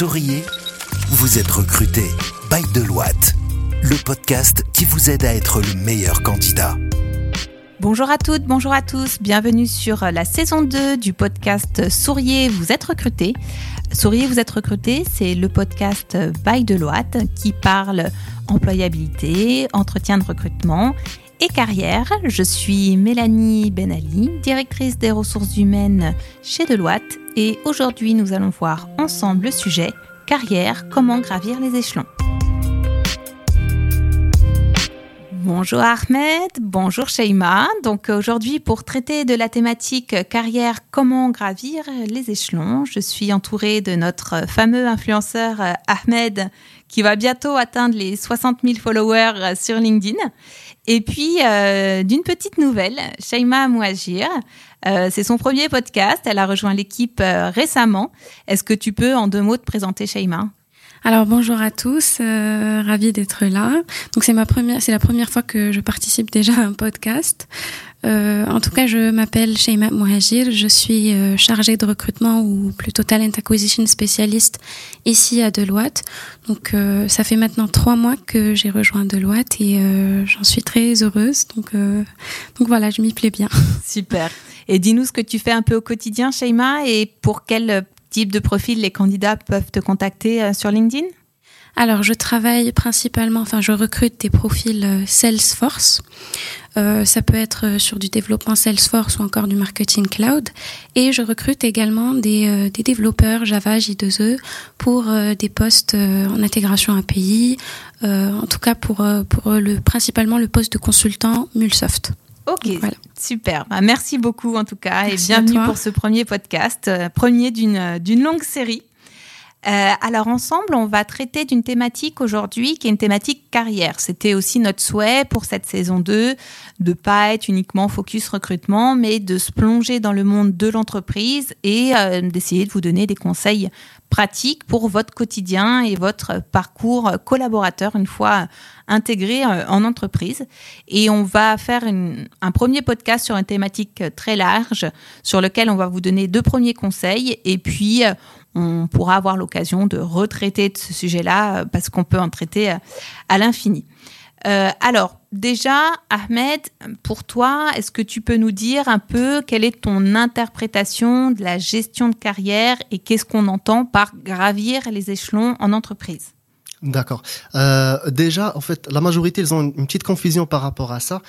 Souriez, vous êtes recruté by Deloitte, le podcast qui vous aide à être le meilleur candidat. Bonjour à toutes, bonjour à tous, bienvenue sur la saison 2 du podcast Souriez, vous êtes recruté. Souriez, vous êtes recruté, c'est le podcast by Deloitte qui parle employabilité, entretien de recrutement et carrière. Je suis Mélanie Benali, directrice des ressources humaines chez Deloitte et aujourd'hui nous allons voir ensemble le sujet carrière, comment gravir les échelons. Bonjour Ahmed, bonjour Sheima. Donc aujourd'hui pour traiter de la thématique carrière, comment gravir les échelons, je suis entourée de notre fameux influenceur Ahmed qui va bientôt atteindre les 60 000 followers sur LinkedIn. Et puis, euh, d'une petite nouvelle, Shaima Mouagir, euh, c'est son premier podcast. Elle a rejoint l'équipe euh, récemment. Est-ce que tu peux, en deux mots, te présenter Shaima alors bonjour à tous, euh, d'être là. Donc c'est ma première, c'est la première fois que je participe déjà à un podcast. Euh, en tout cas, je m'appelle Sheima Mouhajir, je suis euh, chargée de recrutement ou plutôt talent acquisition spécialiste ici à Deloitte. Donc euh, ça fait maintenant trois mois que j'ai rejoint Deloitte et euh, j'en suis très heureuse. Donc donc voilà, je m'y plais bien. Super. Et dis-nous ce que tu fais un peu au quotidien, Sheima, et pour quel type de profil les candidats peuvent te contacter euh, sur LinkedIn? Alors, je travaille principalement, enfin, je recrute des profils euh, Salesforce. Euh, ça peut être sur du développement Salesforce ou encore du marketing cloud. Et je recrute également des, des développeurs Java J2E pour des postes en intégration API, en tout cas pour, pour le, principalement le poste de consultant Mulsoft. Ok, super. Bah, merci beaucoup en tout cas et bienvenue pour ce premier podcast, euh, premier d'une euh, d'une longue série. Euh, alors ensemble, on va traiter d'une thématique aujourd'hui qui est une thématique carrière. C'était aussi notre souhait pour cette saison 2 de pas être uniquement focus recrutement, mais de se plonger dans le monde de l'entreprise et euh, d'essayer de vous donner des conseils pratiques pour votre quotidien et votre parcours collaborateur une fois intégré euh, en entreprise. Et on va faire une, un premier podcast sur une thématique très large sur lequel on va vous donner deux premiers conseils et puis on pourra avoir l'occasion de retraiter de ce sujet-là euh, parce qu'on peut en traiter euh, à l'infini. Euh, alors, déjà, Ahmed, pour toi, est-ce que tu peux nous dire un peu quelle est ton interprétation de la gestion de carrière et qu'est-ce qu'on entend par gravir les échelons en entreprise? D'accord. déjà, en fait, la majorité, ils ont une petite confusion par rapport à ça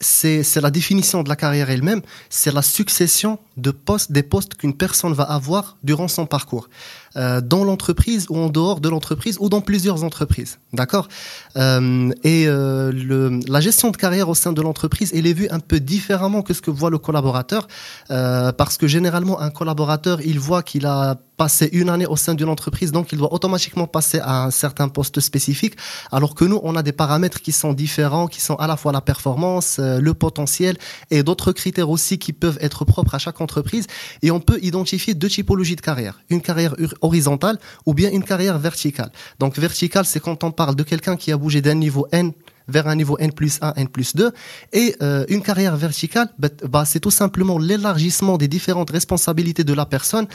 c'est la définition de la carrière elle-même, c'est la succession de postes, des postes qu'une personne va avoir durant son parcours. Euh, dans l'entreprise ou en dehors de l'entreprise ou dans plusieurs entreprises. D'accord? Euh, Et euh, le, la gestion de carrière au sein de l'entreprise, elle est vue un peu différemment que ce que voit le collaborateur, euh, parce que généralement un collaborateur, il voit qu'il a passé une année au sein d'une entreprise, donc il doit automatiquement passer à un certain poste spécifique, alors que nous, on a des paramètres qui sont différents, qui sont à la fois la performance, euh, le potentiel et d'autres critères aussi qui peuvent être propres à chaque entreprise, et on peut identifier deux typologies de carrière. Une carrière horizontale ou bien une carrière verticale. Donc verticale, c'est quand on parle de quelqu'un qui a bougé d'un niveau N vers un niveau N plus 1, N plus 2. Et euh, une carrière verticale, bah, bah, c'est tout simplement l'élargissement des différentes responsabilités de la personne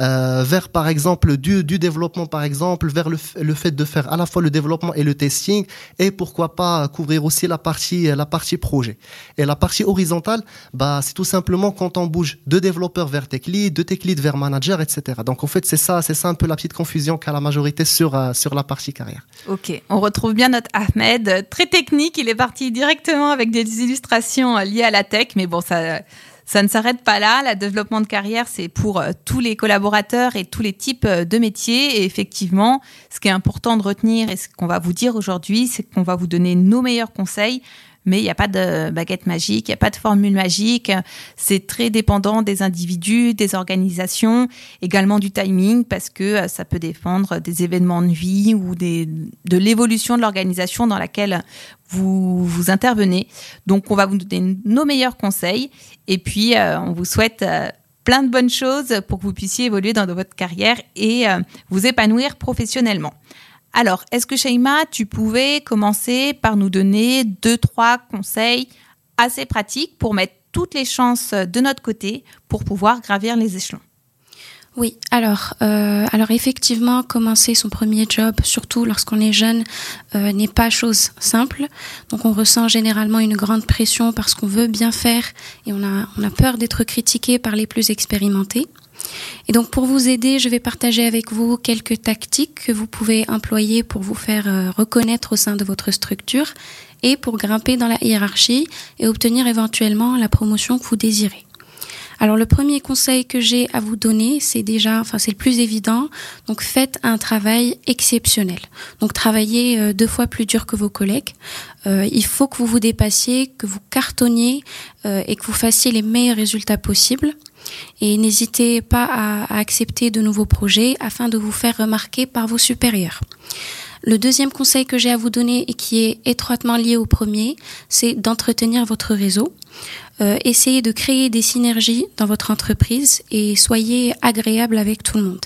euh, vers, par exemple, du, développement, par exemple, vers le, le, fait de faire à la fois le développement et le testing, et pourquoi pas couvrir aussi la partie, la partie projet. Et la partie horizontale, bah, c'est tout simplement quand on bouge de développeur vers tech lead, de tech lead vers manager, etc. Donc en fait, c'est ça, c'est ça un peu la petite confusion qu'a la majorité sur, euh, sur la partie carrière. Ok, on retrouve bien notre Ahmed, très technique. Il est parti directement avec des illustrations euh, liées à la tech, mais bon, ça, ça ne s'arrête pas là. Le développement de carrière, c'est pour euh, tous les collaborateurs et tous les types euh, de métiers. Et effectivement, ce qui est important de retenir et ce qu'on va vous dire aujourd'hui, c'est qu'on va vous donner nos meilleurs conseils mais il n'y a pas de baguette magique, il n'y a pas de formule magique. C'est très dépendant des individus, des organisations, également du timing, parce que euh, ça peut défendre des événements de vie ou de l'évolution de l'organisation dans laquelle vous, vous intervenez. Donc, on va vous donner nos meilleurs conseils et puis euh, on vous souhaite euh, plein de bonnes choses pour que vous puissiez évoluer dans votre carrière et vous épanouir professionnellement. Alors, est-ce que Shaima, tu pouvais commencer par nous donner deux, trois conseils assez pratiques pour mettre toutes les chances de notre côté pour pouvoir gravir les échelons? Oui, alors, euh, alors effectivement, commencer son premier job, surtout lorsqu'on est jeune, euh, n'est pas chose simple. Donc, on ressent généralement une grande pression parce qu'on veut bien faire et on a, on a peur d'être critiqué par les plus expérimentés. Et donc, pour vous aider, je vais partager avec vous quelques tactiques que vous pouvez employer pour vous faire euh, reconnaître au sein de votre structure et pour grimper dans la hiérarchie et obtenir éventuellement la promotion que vous désirez. Alors le premier conseil que j'ai à vous donner, c'est déjà, enfin c'est le plus évident, donc faites un travail exceptionnel. Donc travaillez euh, deux fois plus dur que vos collègues. Euh, il faut que vous vous dépassiez, que vous cartonniez et que vous fassiez les meilleurs résultats possibles. Et n'hésitez pas à accepter de nouveaux projets afin de vous faire remarquer par vos supérieurs. Le deuxième conseil que j'ai à vous donner et qui est étroitement lié au premier, c'est d'entretenir votre réseau. Euh, essayez de créer des synergies dans votre entreprise et soyez agréable avec tout le monde.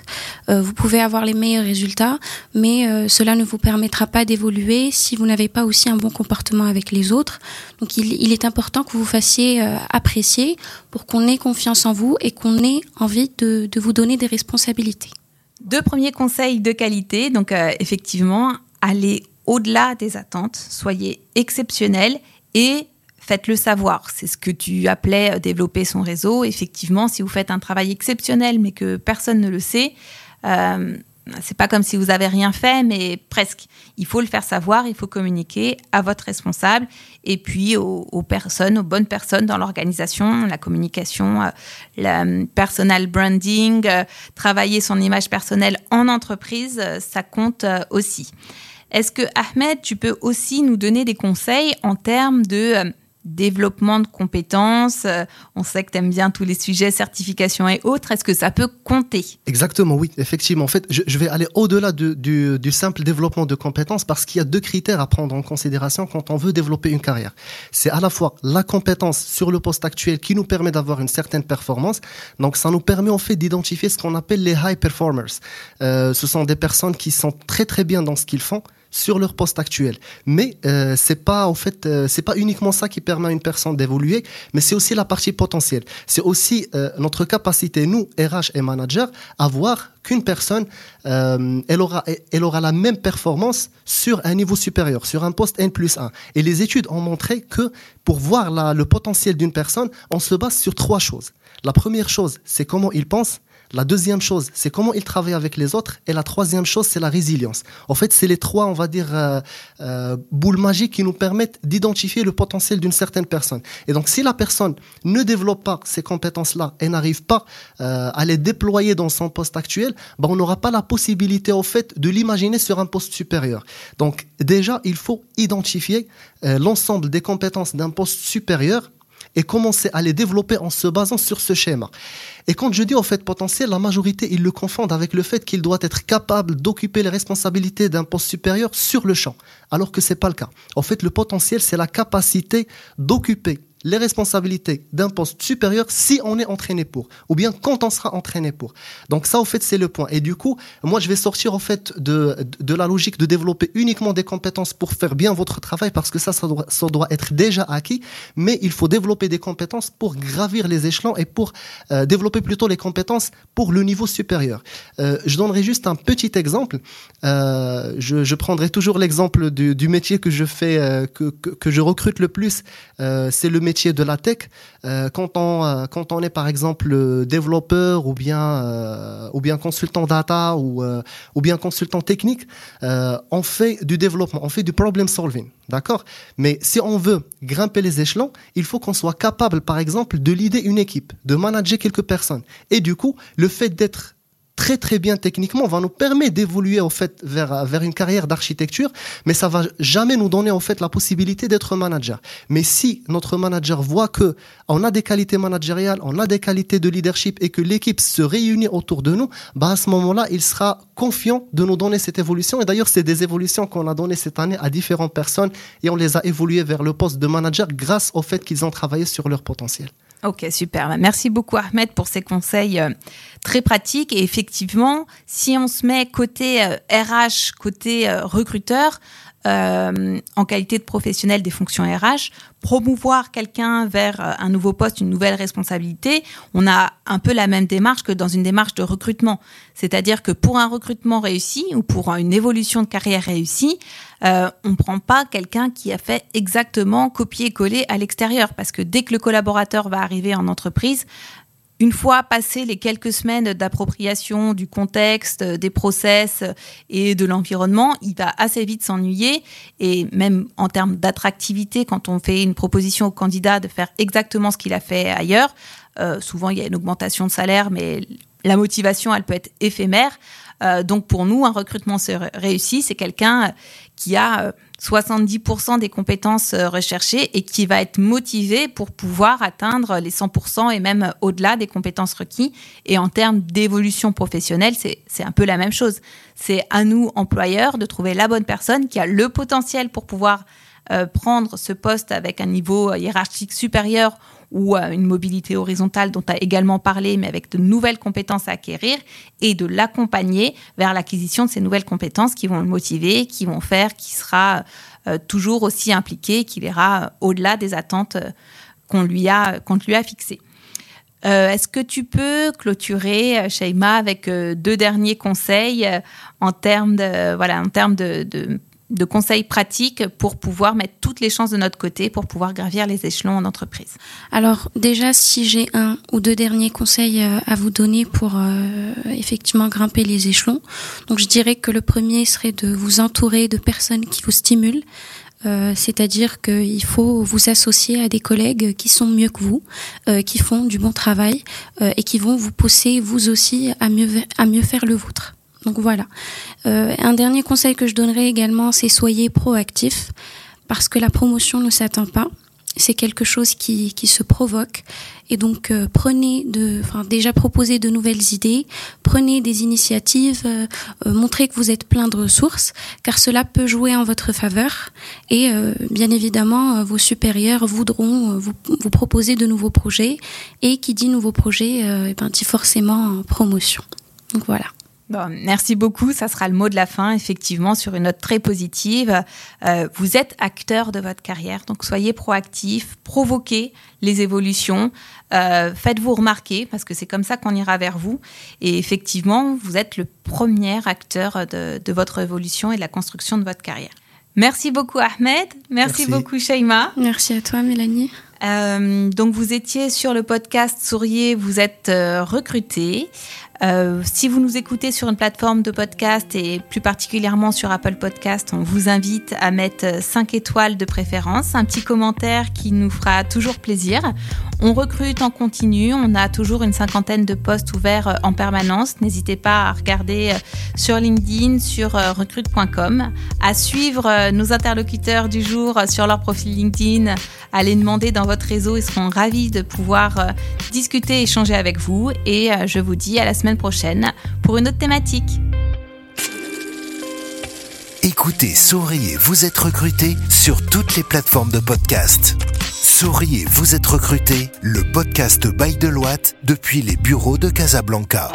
Euh, vous pouvez avoir les meilleurs résultats, mais euh, cela ne vous permettra pas d'évoluer si vous n'avez pas aussi un bon comportement avec les autres. Donc il, est important que vous fassiez apprécier pour qu'on ait confiance en vous et qu'on ait envie de vous donner des responsabilités. Deux premiers conseils de qualité. Donc, euh, effectivement, allez au-delà des attentes, soyez exceptionnel et faites-le savoir. C'est ce que tu appelais euh, développer son réseau. Effectivement, si vous faites un travail exceptionnel mais que personne ne le sait, euh, c'est pas comme si vous avez rien fait, mais presque. Il faut le faire savoir, il faut communiquer à votre responsable et puis aux, personnes, aux bonnes personnes dans l'organisation, la communication, euh, le personal branding, euh, travailler son image personnelle en entreprise, euh, ça compte aussi. Est-ce que Ahmed, tu peux aussi nous donner des conseils en termes de développement de compétences. Euh, on sait que tu aimes bien tous les sujets, certification et autres. Est-ce que ça peut compter? Exactement, oui, effectivement. En fait, je, vais aller au-delà du, simple développement de compétences parce qu'il y a deux critères à prendre en considération quand on veut développer une carrière. C'est à la fois la compétence sur le poste actuel qui nous permet d'avoir une certaine performance. Donc, ça nous permet en fait d'identifier ce qu'on appelle les high performers. Euh, ce sont des personnes qui sont très très bien dans ce qu'ils font sur leur poste actuel. Mais euh, c'est pas en fait euh, c'est pas uniquement ça qui permet à une personne d'évoluer, mais c'est aussi la partie potentielle. C'est aussi euh, notre capacité nous RH et managers à voir qu'une personne euh, elle aura elle aura la même performance sur un niveau supérieur, sur un poste N plus 1. Et les études ont montré que pour voir la, le potentiel d'une personne, on se base sur trois choses. La première chose, c'est comment il pense. La deuxième chose, c'est comment il travaille avec les autres. Et la troisième chose, c'est la résilience. En fait, c'est les trois, on va dire, euh, euh, boules magiques qui nous permettent d'identifier le potentiel d'une certaine personne. Et donc, si la personne ne développe pas ces compétences-là et n'arrive pas euh, à les déployer dans son poste actuel, ben, on n'aura pas la possibilité, au fait, de l'imaginer sur un poste supérieur. Donc, déjà, il faut identifier l'ensemble des compétences d'un poste supérieur et commencer à les développer en se basant sur ce schéma. Et quand je dis au fait potentiel, la majorité, ils le confondent avec le fait qu'il doit être capable d'occuper les responsabilités d'un poste supérieur sur le champ, alors que c'est pas le cas. En fait, le potentiel, c'est la capacité d'occuper les responsabilités d'un poste supérieur si on est entraîné pour, ou bien quand on sera entraîné pour. Donc ça, au fait, c'est le point. Et du coup, moi, je vais sortir, au fait, de, de la logique de développer uniquement des compétences pour faire bien votre travail, parce que ça, ça doit, ça doit être déjà acquis, mais il faut développer des compétences pour gravir les échelons et pour euh, développer plutôt les compétences pour le niveau supérieur. Euh, je donnerai juste un petit exemple. Euh, je, prendrai toujours l'exemple du, métier que je fais, que, que, je recrute le plus, c'est le métier de la tech, euh, quand on euh, quand on est par exemple développeur ou bien euh, ou bien consultant data ou ou bien consultant technique, on fait du développement, on fait du problem solving, d'accord? Mais si on veut grimper les échelons, il faut qu'on soit capable, par exemple, de leader une équipe, de manager quelques personnes. Et du coup, le fait d'être très très bien techniquement va nous permettre d'évoluer en fait vers vers une carrière d'architecture mais ça va jamais nous donner en fait la possibilité d'être manager mais si notre manager voit que on a des qualités managériales on a des qualités de leadership et que l'équipe se réunit autour de nous bah à ce moment-là il sera confiant de nous donner cette évolution et d'ailleurs c'est des évolutions qu'on a données cette année à différentes personnes et on les a évoluées vers le poste de manager grâce au fait qu'ils ont travaillé sur leur potentiel. Ok, super. Merci beaucoup Ahmed pour ces conseils euh, très pratiques. Et effectivement, si on se met côté RH, euh, côté euh, recruteur, euh, en qualité de professionnel des fonctions RH, promouvoir quelqu'un vers euh, un nouveau poste, une nouvelle responsabilité, on a un peu la même démarche que dans une démarche de recrutement. C'est-à-dire que pour un recrutement réussi ou pour une évolution de carrière réussie, euh, on ne prend pas quelqu'un qui a fait exactement copier-coller à l'extérieur. Parce que dès que le collaborateur va arriver en entreprise, une fois passé les quelques semaines d'appropriation du contexte, des process et de l'environnement, il va assez vite s'ennuyer. Et même en termes d'attractivité, quand on fait une proposition au candidat de faire exactement ce qu'il a fait ailleurs, euh, souvent il y a une augmentation de salaire, mais la motivation, elle peut être éphémère. Euh, donc pour nous, un recrutement réussi, c'est quelqu'un qui a 70% euh, des compétences euh, recherchées et qui va être motivé pour pouvoir atteindre les 100% et même au-delà des compétences requises. Et en termes d'évolution professionnelle, c'est un peu la même chose. C'est à nous, employeurs, de trouver la bonne personne qui a le potentiel pour pouvoir euh, prendre ce poste avec un niveau hiérarchique supérieur ou une mobilité horizontale dont tu as également parlé, mais avec de nouvelles compétences à acquérir, et de l'accompagner vers l'acquisition de ces nouvelles compétences qui vont le motiver, qui vont faire qu'il sera euh, toujours aussi impliqué, qu'il ira au-delà des attentes euh, qu'on lui a, lui a fixées. Euh, est-ce que tu peux clôturer, Shaima, avec deux derniers conseils en termes voilà, en termes de conseils pratiques pour pouvoir mettre toutes les chances de notre côté pour pouvoir gravir les échelons en entreprise Alors déjà, si j'ai un ou deux derniers conseils euh, à vous donner pour euh, effectivement grimper les échelons, donc je dirais que le premier serait de vous entourer de personnes qui vous stimulent. Euh, c'est-à-dire qu'il faut vous associer à des collègues qui sont mieux que vous, qui font du bon travail et qui vont vous pousser vous aussi à mieux à mieux faire le vôtre. Donc voilà. Euh, un dernier conseil que je donnerais également, c'est soyez proactif parce que la promotion ne s'attend pas. C'est quelque chose qui, qui se provoque. Et donc euh, prenez de, enfin déjà proposez de nouvelles idées, prenez des initiatives, euh, montrez que vous êtes plein de ressources, car cela peut jouer en votre faveur. Et bien évidemment, vos supérieurs voudront vous, vous, proposer de nouveaux projets. Et qui dit nouveaux projets, eh ben, dit forcément promotion. Donc voilà. Bon, merci beaucoup. Ça sera le mot de la fin, effectivement, sur une note très positive. Euh, vous êtes acteur de votre carrière, donc soyez proactif, provoquez les évolutions, euh, faites-vous remarquer, parce que c'est comme ça qu'on ira vers vous. Et effectivement, vous êtes le premier acteur de, de, votre évolution et de la construction de votre carrière. Merci beaucoup, Ahmed. Merci, beaucoup, Shaima. Merci à toi, Mélanie. Euh, donc vous étiez sur le podcast Souriez, vous êtes euh, recruté. Euh, si vous nous écoutez sur une plateforme de podcast et plus particulièrement sur Apple Podcast, on vous invite à mettre 5 étoiles de préférence, un petit commentaire qui nous fera toujours plaisir. On recrute en continu, on a toujours une cinquantaine de postes ouverts en permanence. N'hésitez pas à regarder sur LinkedIn, sur recrute.com, à suivre nos interlocuteurs du jour sur leur profil LinkedIn, à les demander dans votre réseau, ils seront ravis de pouvoir discuter, échanger avec vous et je vous dis à la semaine prochaine pour une autre thématique. Écoutez Souriez, vous êtes recruté sur toutes les plateformes de podcast. Souriez, vous êtes recruté, le podcast by Deloitte depuis les bureaux de Casablanca.